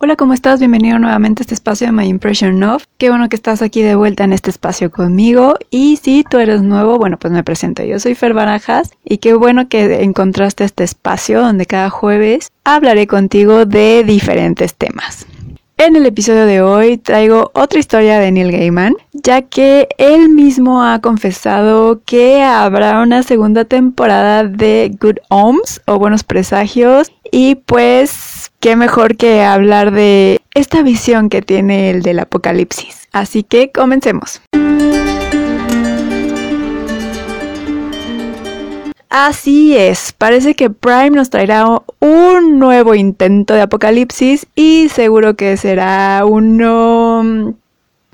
Hola, ¿cómo estás? Bienvenido nuevamente a este espacio de My Impression Of. Qué bueno que estás aquí de vuelta en este espacio conmigo. Y si tú eres nuevo, bueno, pues me presento. Yo soy Fer Barajas y qué bueno que encontraste este espacio donde cada jueves hablaré contigo de diferentes temas. En el episodio de hoy traigo otra historia de Neil Gaiman, ya que él mismo ha confesado que habrá una segunda temporada de Good Omens o Buenos Presagios y pues qué mejor que hablar de esta visión que tiene el del apocalipsis. Así que comencemos. Así es, parece que Prime nos traerá un nuevo intento de apocalipsis y seguro que será uno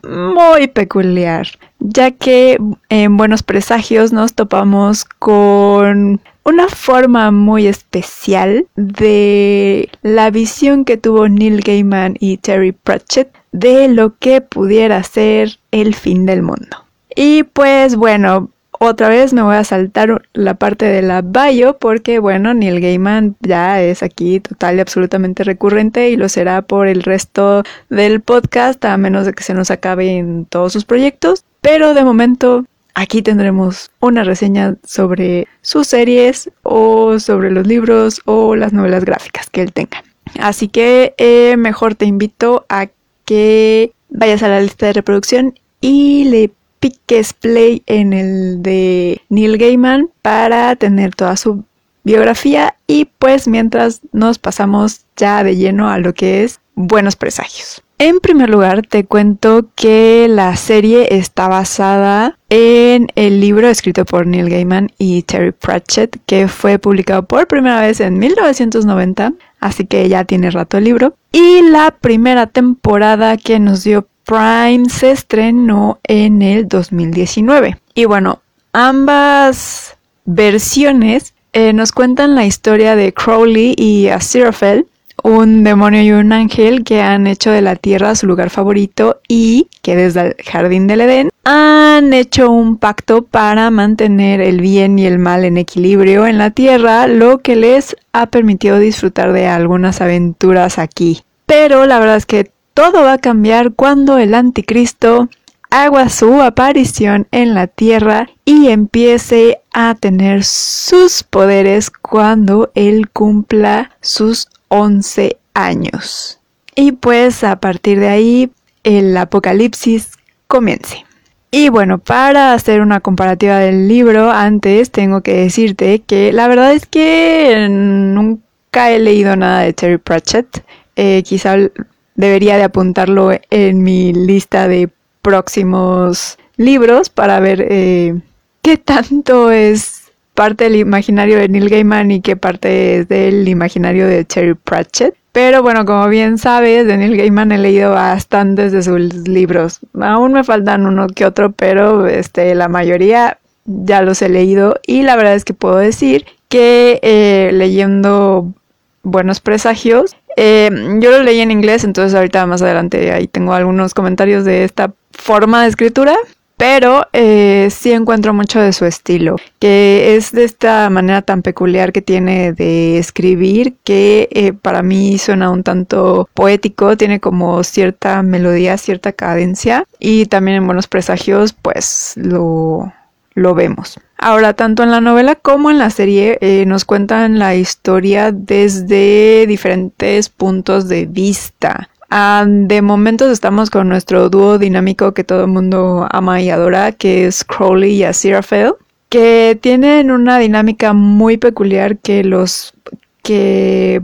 muy peculiar, ya que en Buenos Presagios nos topamos con una forma muy especial de la visión que tuvo Neil Gaiman y Terry Pratchett de lo que pudiera ser el fin del mundo. Y pues bueno, otra vez me voy a saltar la parte de la bio porque bueno, Neil Gaiman ya es aquí total y absolutamente recurrente y lo será por el resto del podcast a menos de que se nos acabe en todos sus proyectos. Pero de momento Aquí tendremos una reseña sobre sus series o sobre los libros o las novelas gráficas que él tenga. Así que eh, mejor te invito a que vayas a la lista de reproducción y le piques play en el de Neil Gaiman para tener toda su biografía y pues mientras nos pasamos ya de lleno a lo que es Buenos Presagios. En primer lugar, te cuento que la serie está basada en el libro escrito por Neil Gaiman y Terry Pratchett, que fue publicado por primera vez en 1990, así que ya tiene rato el libro. Y la primera temporada que nos dio Prime se estrenó en el 2019. Y bueno, ambas versiones eh, nos cuentan la historia de Crowley y Aziraphale, un demonio y un ángel que han hecho de la tierra su lugar favorito y que desde el jardín del Edén han hecho un pacto para mantener el bien y el mal en equilibrio en la tierra, lo que les ha permitido disfrutar de algunas aventuras aquí. Pero la verdad es que todo va a cambiar cuando el anticristo haga su aparición en la tierra y empiece a tener sus poderes cuando él cumpla sus 11 años. Y pues a partir de ahí el apocalipsis comience. Y bueno, para hacer una comparativa del libro, antes tengo que decirte que la verdad es que nunca he leído nada de Terry Pratchett. Eh, quizá debería de apuntarlo en mi lista de próximos libros para ver eh, qué tanto es parte del imaginario de Neil Gaiman y qué parte es del imaginario de Terry Pratchett. Pero bueno, como bien sabes, de Neil Gaiman he leído bastantes de sus libros. Aún me faltan uno que otro, pero este, la mayoría ya los he leído y la verdad es que puedo decir que eh, leyendo Buenos Presagios, eh, yo lo leí en inglés, entonces ahorita más adelante ahí tengo algunos comentarios de esta forma de escritura, pero eh, sí encuentro mucho de su estilo, que es de esta manera tan peculiar que tiene de escribir, que eh, para mí suena un tanto poético, tiene como cierta melodía, cierta cadencia, y también en Buenos Presagios, pues lo, lo vemos. Ahora, tanto en la novela como en la serie eh, nos cuentan la historia desde diferentes puntos de vista. De momentos estamos con nuestro dúo dinámico que todo el mundo ama y adora, que es Crowley y Aziraphale, que tienen una dinámica muy peculiar que los que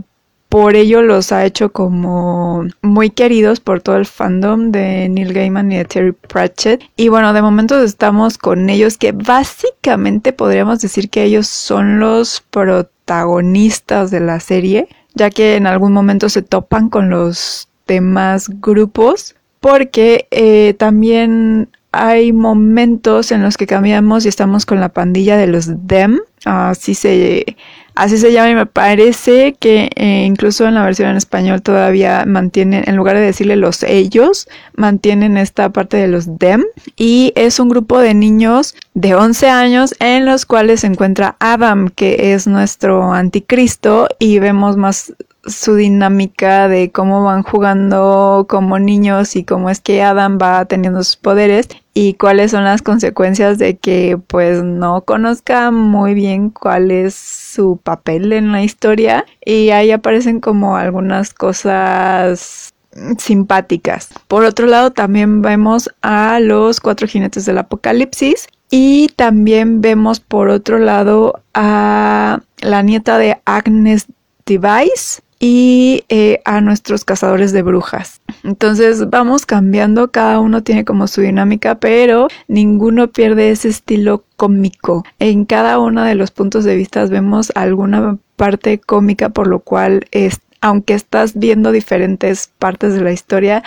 por ello los ha hecho como muy queridos por todo el fandom de Neil Gaiman y de Terry Pratchett. Y bueno, de momentos estamos con ellos que básicamente podríamos decir que ellos son los protagonistas de la serie, ya que en algún momento se topan con los más grupos porque eh, también hay momentos en los que cambiamos y estamos con la pandilla de los Dem, así se, así se llama y me parece que eh, incluso en la versión en español todavía mantienen, en lugar de decirle los ellos, mantienen esta parte de los Dem. Y es un grupo de niños de 11 años en los cuales se encuentra Adam, que es nuestro anticristo y vemos más su dinámica de cómo van jugando como niños y cómo es que Adam va teniendo sus poderes y cuáles son las consecuencias de que pues no conozca muy bien cuál es su papel en la historia y ahí aparecen como algunas cosas simpáticas. Por otro lado también vemos a los cuatro jinetes del apocalipsis y también vemos por otro lado a la nieta de Agnes Device y eh, a nuestros cazadores de brujas. Entonces vamos cambiando, cada uno tiene como su dinámica, pero ninguno pierde ese estilo cómico. En cada uno de los puntos de vista vemos alguna parte cómica, por lo cual aunque estás viendo diferentes partes de la historia,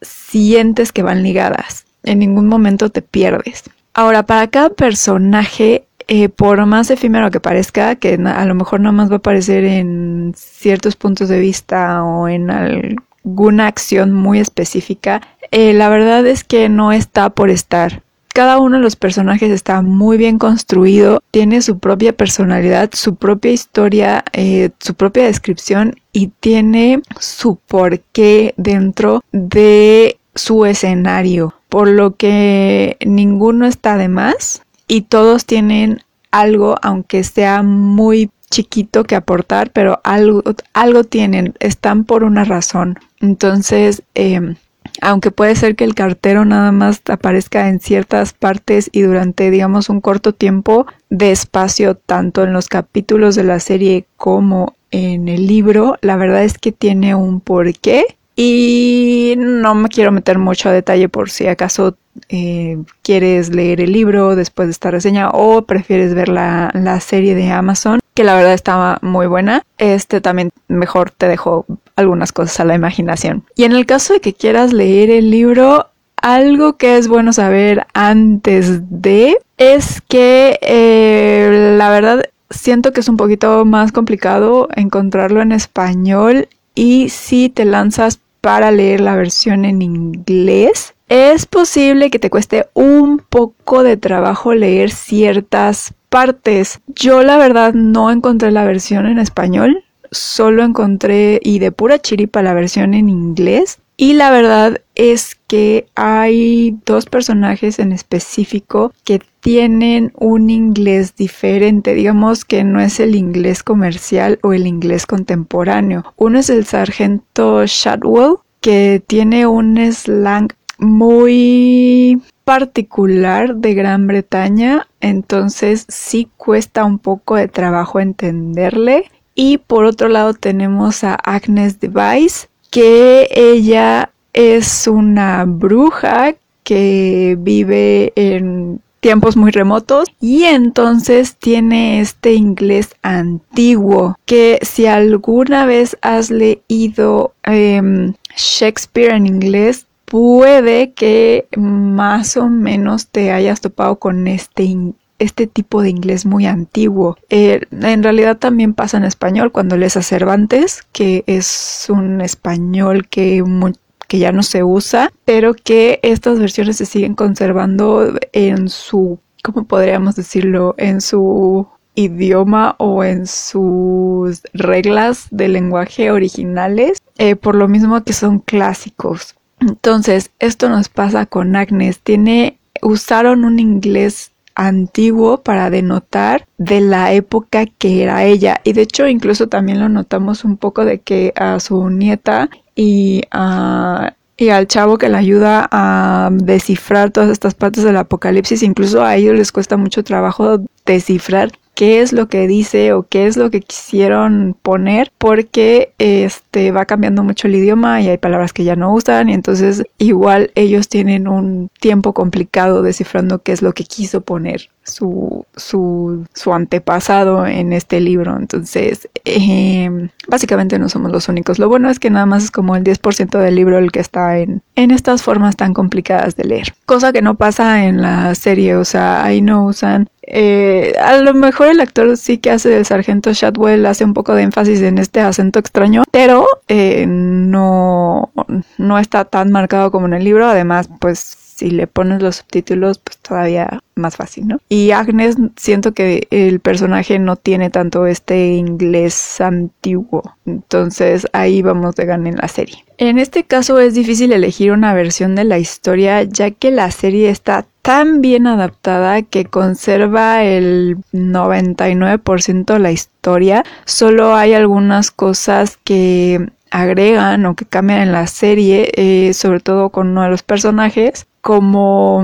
sientes que van ligadas. En ningún momento te pierdes. Ahora, para cada personaje eh, por más efímero que parezca, que a lo mejor nada más va a aparecer en ciertos puntos de vista o en alguna acción muy específica, eh, la verdad es que no está por estar. Cada uno de los personajes está muy bien construido, tiene su propia personalidad, su propia historia, eh, su propia descripción y tiene su porqué dentro de su escenario, por lo que ninguno está de más y todos tienen algo, aunque sea muy chiquito que aportar, pero algo, algo tienen, están por una razón. Entonces, em, aunque puede ser que el cartero nada más aparezca en ciertas partes y durante, digamos, un corto tiempo de espacio, tanto en los capítulos de la serie como en el libro, la verdad es que tiene un porqué y no me quiero meter mucho a detalle por si acaso eh, quieres leer el libro después de esta reseña o prefieres ver la, la serie de Amazon, que la verdad estaba muy buena. Este también mejor te dejo algunas cosas a la imaginación. Y en el caso de que quieras leer el libro, algo que es bueno saber antes de es que eh, la verdad siento que es un poquito más complicado encontrarlo en español y si te lanzas para leer la versión en inglés, es posible que te cueste un poco de trabajo leer ciertas partes. Yo la verdad no encontré la versión en español, solo encontré y de pura chiripa la versión en inglés. Y la verdad es que hay dos personajes en específico que tienen un inglés diferente, digamos que no es el inglés comercial o el inglés contemporáneo. Uno es el sargento Shadwell, que tiene un slang muy particular de Gran Bretaña, entonces sí cuesta un poco de trabajo entenderle. Y por otro lado tenemos a Agnes Device, que ella es una bruja que vive en tiempos muy remotos y entonces tiene este inglés antiguo que si alguna vez has leído em, Shakespeare en inglés puede que más o menos te hayas topado con este este tipo de inglés muy antiguo. Eh, en realidad también pasa en español cuando lees a Cervantes, que es un español que, que ya no se usa, pero que estas versiones se siguen conservando en su, ¿cómo podríamos decirlo? En su idioma o en sus reglas de lenguaje originales, eh, por lo mismo que son clásicos. Entonces, esto nos pasa con Agnes. Tiene, usaron un inglés antiguo para denotar de la época que era ella. Y de hecho incluso también lo notamos un poco de que a su nieta y a y al chavo que le ayuda a descifrar todas estas partes del apocalipsis, incluso a ellos les cuesta mucho trabajo descifrar qué es lo que dice o qué es lo que quisieron poner porque este va cambiando mucho el idioma y hay palabras que ya no usan y entonces igual ellos tienen un tiempo complicado descifrando qué es lo que quiso poner su, su, su antepasado en este libro. Entonces, em, básicamente no somos los únicos. Lo bueno es que nada más es como el 10% del libro el que está en, en estas formas tan complicadas de leer. Cosa que no pasa en la serie, o sea, ahí no usan eh, a lo mejor el actor sí que hace del sargento Shadwell hace un poco de énfasis en este acento extraño, pero eh, no, no está tan marcado como en el libro. Además, pues si le pones los subtítulos, pues todavía más fácil, ¿no? Y Agnes siento que el personaje no tiene tanto este inglés antiguo, entonces ahí vamos de ganar en la serie. En este caso es difícil elegir una versión de la historia ya que la serie está tan bien adaptada que conserva el 99% de la historia. Solo hay algunas cosas que agregan o que cambian en la serie, eh, sobre todo con uno de los personajes, como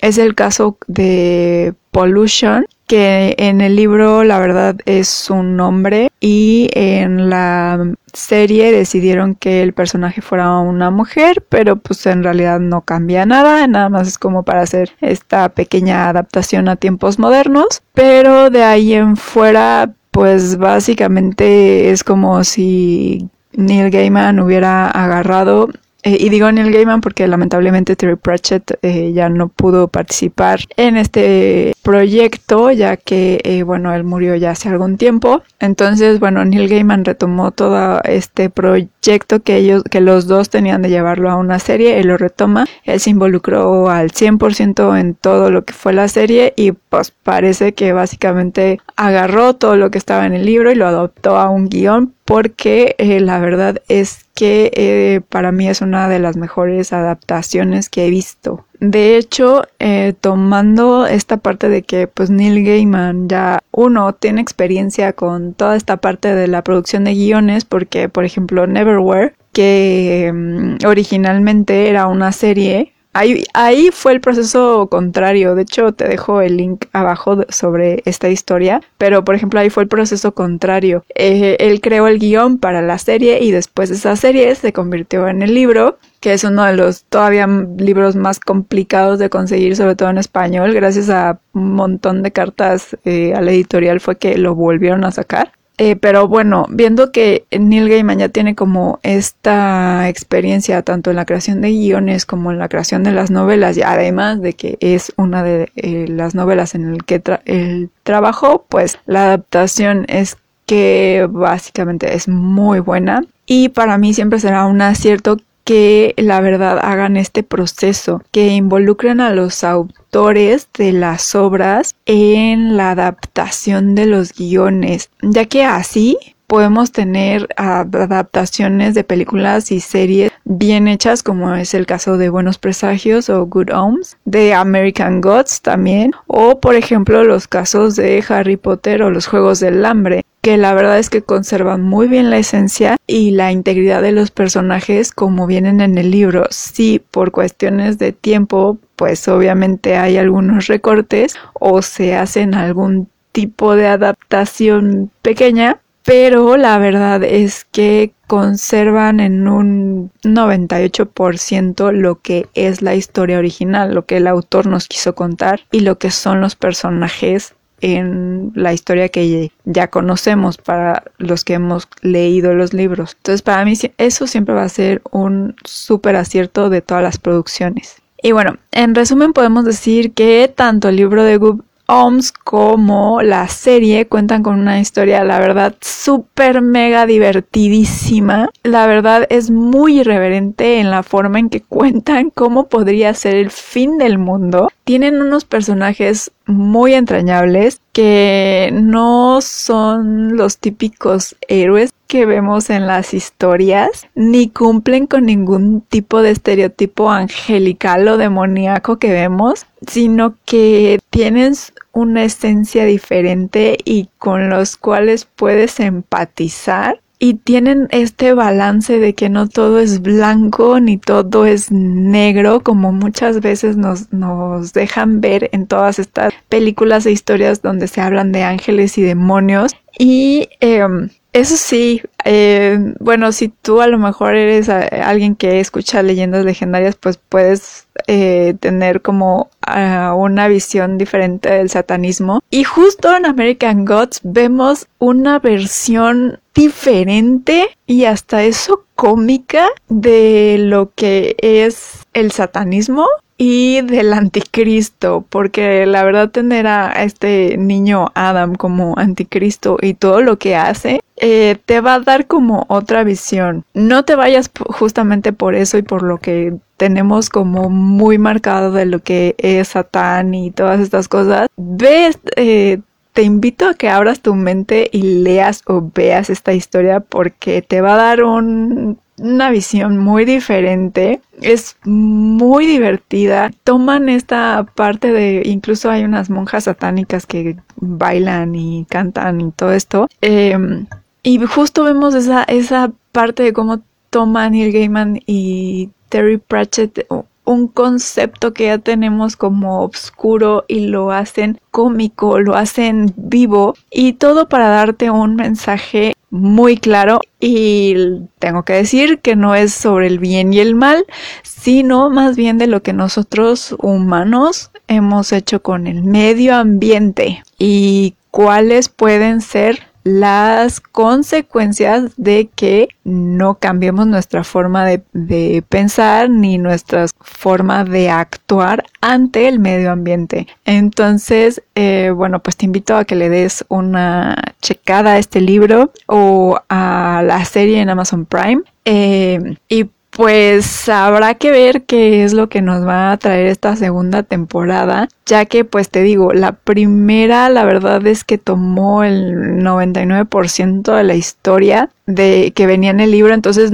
es el caso de Pollution, que en el libro la verdad es un nombre y en la serie decidieron que el personaje fuera una mujer, pero pues en realidad no cambia nada, nada más es como para hacer esta pequeña adaptación a tiempos modernos, pero de ahí en fuera pues básicamente es como si Neil Gaiman hubiera agarrado eh, y digo Neil Gaiman porque lamentablemente Terry Pratchett eh, ya no pudo participar en este proyecto ya que, eh, bueno, él murió ya hace algún tiempo. Entonces, bueno, Neil Gaiman retomó todo este proyecto que ellos, que los dos tenían de llevarlo a una serie, él lo retoma, él se involucró al 100% en todo lo que fue la serie y pues parece que básicamente agarró todo lo que estaba en el libro y lo adoptó a un guion porque la verdad es que eh, para mí es una de las mejores adaptaciones que he visto. De hecho, eh, tomando esta parte de que pues Neil Gaiman ya uno tiene experiencia con toda esta parte de la producción de guiones porque por ejemplo Neverwhere que mm, originalmente era una serie Ahí, fue el proceso contrario. De hecho, te dejo el link abajo sobre esta historia. Pero, por ejemplo, ahí fue el proceso contrario. Eh, él creó el guion para la serie y después de esa serie se convirtió en el libro que es uno de los todavía libros más complicados de conseguir, sobre todo en español, gracias a un montón de cartas eh, a la editorial fue que lo volvieron a sacar. Eh, pero bueno, viendo que Neil Gaiman ya tiene como esta experiencia tanto en la creación de guiones como en la creación de las novelas, y además de que es una de eh, las novelas en el que el trabajó, pues la adaptación es que básicamente es muy buena. Y para mí siempre será un acierto que la verdad hagan este proceso, que involucren a los autores de las obras en la adaptación de los guiones, ya que así podemos tener adaptaciones de películas y series bien hechas como es el caso de Buenos Presagios o Good Homes, de American Gods también, o por ejemplo los casos de Harry Potter o los Juegos del Hambre, que la verdad es que conservan muy bien la esencia y la integridad de los personajes como vienen en el libro. Sí, por cuestiones de tiempo, pues obviamente hay algunos recortes o se hacen algún tipo de adaptación pequeña, pero la verdad es que conservan en un 98% lo que es la historia original, lo que el autor nos quiso contar y lo que son los personajes en la historia que ya conocemos para los que hemos leído los libros. Entonces para mí eso siempre va a ser un súper acierto de todas las producciones. Y bueno, en resumen podemos decir que tanto el libro de Good OMS como la serie cuentan con una historia, la verdad, súper mega divertidísima. La verdad es muy irreverente en la forma en que cuentan cómo podría ser el fin del mundo. Tienen unos personajes muy entrañables que no son los típicos héroes que vemos en las historias, ni cumplen con ningún tipo de estereotipo angelical o demoníaco que vemos, sino que tienen una esencia diferente y con los cuales puedes empatizar y tienen este balance de que no todo es blanco ni todo es negro como muchas veces nos, nos dejan ver en todas estas películas e historias donde se hablan de ángeles y demonios. Y em, eso sí, eh, bueno, si tú a lo mejor eres eh, alguien que escucha leyendas legendarias, pues puedes eh, tener como ah, una visión diferente del satanismo. Y justo en American Gods vemos una versión diferente y hasta eso cómica de lo que es el satanismo y del anticristo, porque la verdad tener a este niño Adam como anticristo y todo lo que hace, eh, te va a dar como otra visión. No te vayas justamente por eso y por lo que tenemos como muy marcado de lo que es Satán y todas estas cosas. Ves, eh, te invito a que abras tu mente y leas o veas esta historia porque te va a dar un una visión muy diferente. Es muy divertida. Toman esta parte de, incluso hay unas monjas satánicas que bailan y cantan y todo esto. Em, y justo vemos esa, esa parte de cómo toman Neil Gaiman y Terry Pratchett un concepto que ya tenemos como oscuro y lo hacen cómico, lo hacen vivo y todo para darte un mensaje muy claro y tengo que decir que no es sobre el bien y el mal, sino más bien de lo que nosotros humanos hemos hecho con el medio ambiente y cuáles pueden ser las consecuencias de que no cambiemos nuestra forma de, pensar ni nuestra forma de actuar ante el medio ambiente. Entonces, eh, bueno, pues te invito a que le des una checada a este libro o a la serie en Amazon Prime. Eh, y pues habrá que ver qué es lo que nos va a traer esta segunda temporada, ya que pues te digo, la primera la verdad es que tomó el 99% de la historia de que venía en el libro, entonces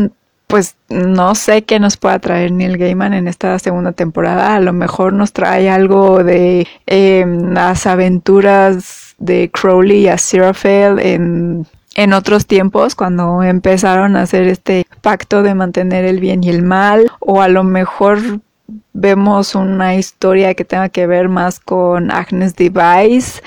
pues no sé qué nos pueda traer Neil Gaiman en esta segunda temporada. A lo mejor nos trae algo de em, las aventuras de Crowley y Aziraphale en en otros tiempos cuando empezaron a hacer este pacto de mantener el bien y el mal o a lo mejor vemos una historia que tenga que ver más con Agnes Device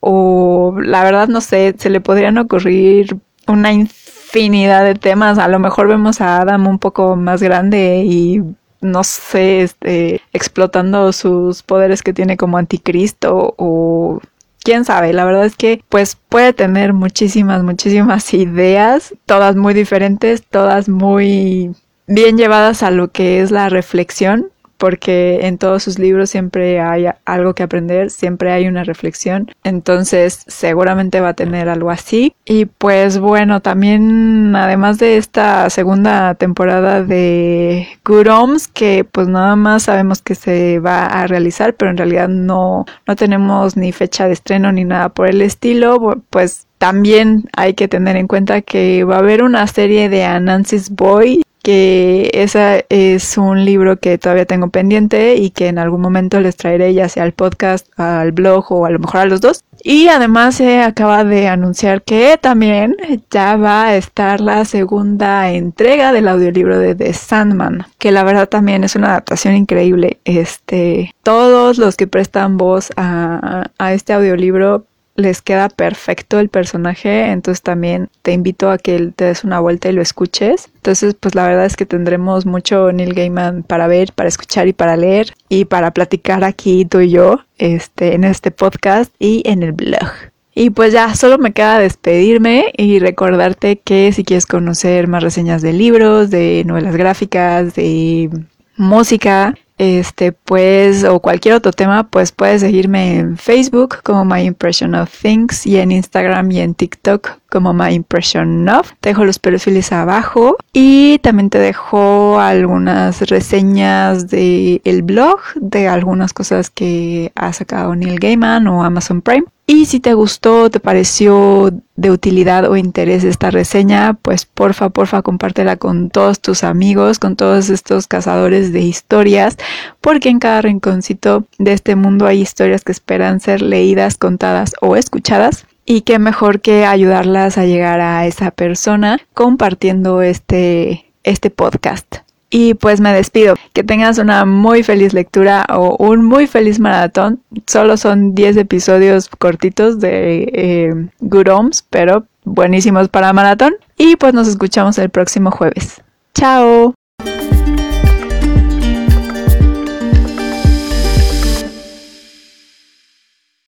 o la verdad no sé, se le podrían ocurrir una infinidad de temas, a lo mejor vemos a Adam un poco más grande y no sé, este, explotando sus poderes que tiene como anticristo o quién sabe, la verdad es que pues puede tener muchísimas, muchísimas ideas, todas muy diferentes, todas muy bien llevadas a lo que es la reflexión porque en todos sus libros siempre hay algo que aprender, siempre hay una reflexión, entonces seguramente va a tener algo así. Y pues bueno, también además de esta segunda temporada de Good Homes, que pues nada más sabemos que se va a realizar, pero en realidad no, no tenemos ni fecha de estreno ni nada por el estilo, pues también hay que tener en cuenta que va a haber una serie de Anansis Boy que ese es un libro que todavía tengo pendiente y que en algún momento les traeré ya sea al podcast, al blog o a lo mejor a los dos. Y además se acaba de anunciar que también ya va a estar la segunda entrega del audiolibro de The Sandman, que la verdad también es una adaptación increíble. Este, todos los que prestan voz a, a este audiolibro les queda perfecto el personaje, entonces también te invito a que te des una vuelta y lo escuches. Entonces, pues la verdad es que tendremos mucho Neil Gaiman para ver, para escuchar y para leer y para platicar aquí tú y yo, este, en este podcast y en el blog. Y pues ya, solo me queda despedirme y recordarte que si quieres conocer más reseñas de libros, de novelas gráficas, de música, este, pues, o cualquier otro tema, pues puedes seguirme en Facebook como My Impression of Things y en Instagram y en TikTok como My Impression of. Te dejo los perfiles abajo y también te dejo algunas reseñas de el blog de algunas cosas que ha sacado Neil Gaiman o Amazon Prime. Y si te gustó, te pareció de utilidad o interés esta reseña, pues porfa, porfa, compártela con todos tus amigos, con todos estos cazadores de historias, porque en cada rinconcito de este mundo hay historias que esperan ser leídas, contadas o escuchadas. Y qué mejor que ayudarlas a llegar a esa persona compartiendo este, este podcast. Y pues me despido. Que tengas una muy feliz lectura o un muy feliz maratón. Solo son 10 episodios cortitos de eh, Good Homes, pero buenísimos para maratón. Y pues nos escuchamos el próximo jueves. Chao.